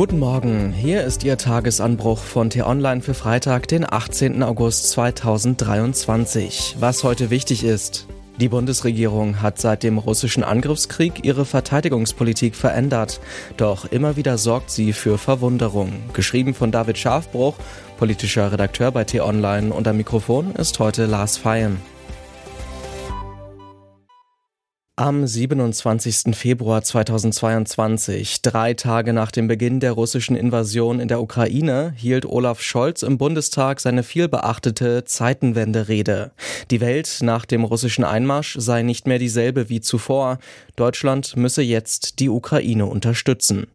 Guten Morgen, hier ist Ihr Tagesanbruch von T-Online für Freitag, den 18. August 2023. Was heute wichtig ist. Die Bundesregierung hat seit dem russischen Angriffskrieg ihre Verteidigungspolitik verändert. Doch immer wieder sorgt sie für Verwunderung. Geschrieben von David Schafbruch, politischer Redakteur bei T-Online am Mikrofon ist heute Lars Feyen. Am 27. Februar 2022, drei Tage nach dem Beginn der russischen Invasion in der Ukraine, hielt Olaf Scholz im Bundestag seine vielbeachtete Zeitenwende-Rede. Die Welt nach dem russischen Einmarsch sei nicht mehr dieselbe wie zuvor. Deutschland müsse jetzt die Ukraine unterstützen.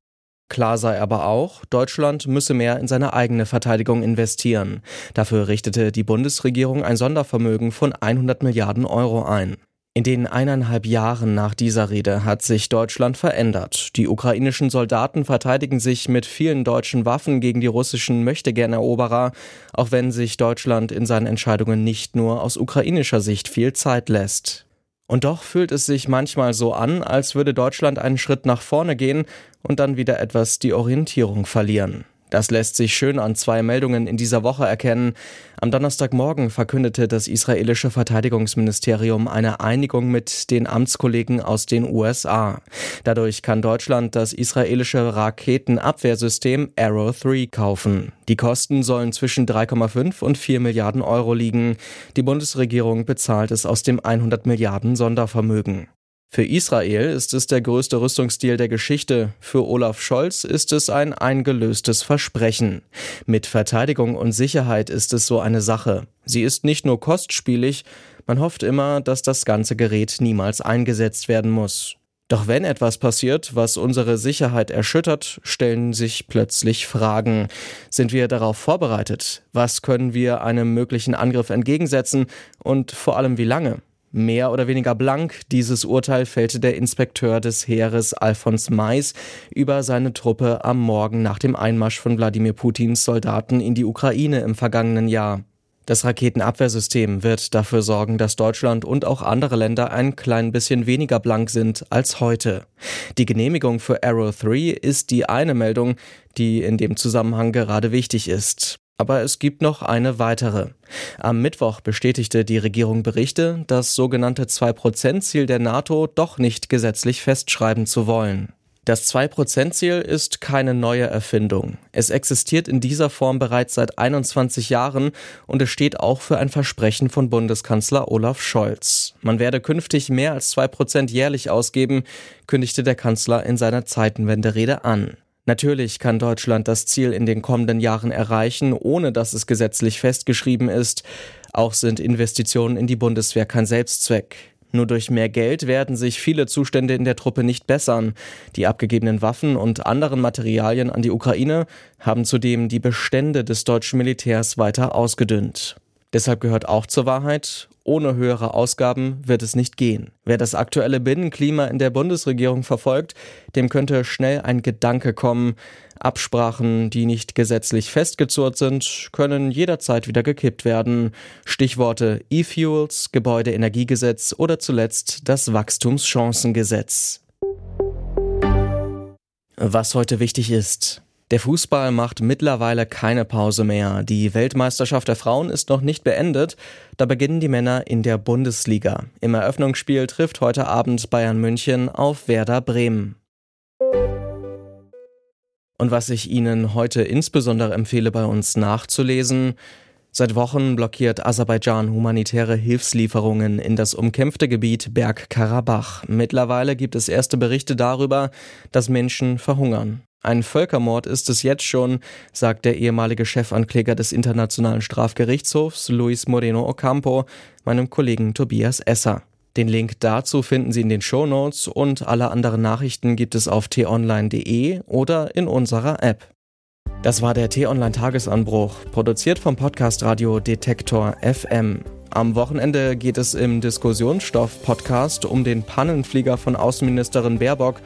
Klar sei aber auch, Deutschland müsse mehr in seine eigene Verteidigung investieren. Dafür richtete die Bundesregierung ein Sondervermögen von 100 Milliarden Euro ein. In den eineinhalb Jahren nach dieser Rede hat sich Deutschland verändert. Die ukrainischen Soldaten verteidigen sich mit vielen deutschen Waffen gegen die russischen Möchtegern-Eroberer, auch wenn sich Deutschland in seinen Entscheidungen nicht nur aus ukrainischer Sicht viel Zeit lässt. Und doch fühlt es sich manchmal so an, als würde Deutschland einen Schritt nach vorne gehen und dann wieder etwas die Orientierung verlieren. Das lässt sich schön an zwei Meldungen in dieser Woche erkennen. Am Donnerstagmorgen verkündete das israelische Verteidigungsministerium eine Einigung mit den Amtskollegen aus den USA. Dadurch kann Deutschland das israelische Raketenabwehrsystem Arrow 3 kaufen. Die Kosten sollen zwischen 3,5 und 4 Milliarden Euro liegen. Die Bundesregierung bezahlt es aus dem 100 Milliarden Sondervermögen. Für Israel ist es der größte Rüstungsdeal der Geschichte. Für Olaf Scholz ist es ein eingelöstes Versprechen. Mit Verteidigung und Sicherheit ist es so eine Sache. Sie ist nicht nur kostspielig, man hofft immer, dass das ganze Gerät niemals eingesetzt werden muss. Doch wenn etwas passiert, was unsere Sicherheit erschüttert, stellen sich plötzlich Fragen. Sind wir darauf vorbereitet? Was können wir einem möglichen Angriff entgegensetzen? Und vor allem wie lange? Mehr oder weniger blank dieses Urteil fällte der Inspekteur des Heeres Alfons Mais über seine Truppe am Morgen nach dem Einmarsch von Wladimir Putins Soldaten in die Ukraine im vergangenen Jahr. Das Raketenabwehrsystem wird dafür sorgen, dass Deutschland und auch andere Länder ein klein bisschen weniger blank sind als heute. Die Genehmigung für Arrow 3 ist die eine Meldung, die in dem Zusammenhang gerade wichtig ist. Aber es gibt noch eine weitere. Am Mittwoch bestätigte die Regierung Berichte, das sogenannte 2%-Ziel der NATO doch nicht gesetzlich festschreiben zu wollen. Das 2%-Ziel ist keine neue Erfindung. Es existiert in dieser Form bereits seit 21 Jahren und es steht auch für ein Versprechen von Bundeskanzler Olaf Scholz. Man werde künftig mehr als 2% jährlich ausgeben, kündigte der Kanzler in seiner Zeitenwende-Rede an. Natürlich kann Deutschland das Ziel in den kommenden Jahren erreichen, ohne dass es gesetzlich festgeschrieben ist. Auch sind Investitionen in die Bundeswehr kein Selbstzweck. Nur durch mehr Geld werden sich viele Zustände in der Truppe nicht bessern. Die abgegebenen Waffen und anderen Materialien an die Ukraine haben zudem die Bestände des deutschen Militärs weiter ausgedünnt. Deshalb gehört auch zur Wahrheit, ohne höhere Ausgaben wird es nicht gehen. Wer das aktuelle Binnenklima in der Bundesregierung verfolgt, dem könnte schnell ein Gedanke kommen. Absprachen, die nicht gesetzlich festgezurrt sind, können jederzeit wieder gekippt werden. Stichworte E-Fuels, Gebäudeenergiegesetz oder zuletzt das Wachstumschancengesetz. Was heute wichtig ist. Der Fußball macht mittlerweile keine Pause mehr. Die Weltmeisterschaft der Frauen ist noch nicht beendet. Da beginnen die Männer in der Bundesliga. Im Eröffnungsspiel trifft heute Abend Bayern München auf Werder Bremen. Und was ich Ihnen heute insbesondere empfehle, bei uns nachzulesen, Seit Wochen blockiert Aserbaidschan humanitäre Hilfslieferungen in das umkämpfte Gebiet Bergkarabach. Mittlerweile gibt es erste Berichte darüber, dass Menschen verhungern. Ein Völkermord ist es jetzt schon, sagt der ehemalige Chefankläger des Internationalen Strafgerichtshofs Luis Moreno Ocampo meinem Kollegen Tobias Esser. Den Link dazu finden Sie in den Show Notes und alle anderen Nachrichten gibt es auf t-online.de oder in unserer App. Das war der T-Online Tagesanbruch, produziert vom Podcast Radio Detektor FM. Am Wochenende geht es im Diskussionsstoff-Podcast um den Pannenflieger von Außenministerin Baerbock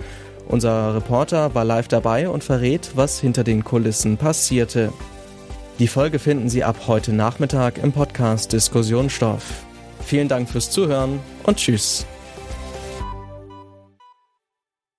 unser Reporter war live dabei und verrät, was hinter den Kulissen passierte. Die Folge finden Sie ab heute Nachmittag im Podcast Diskussionsstoff. Vielen Dank fürs Zuhören und Tschüss.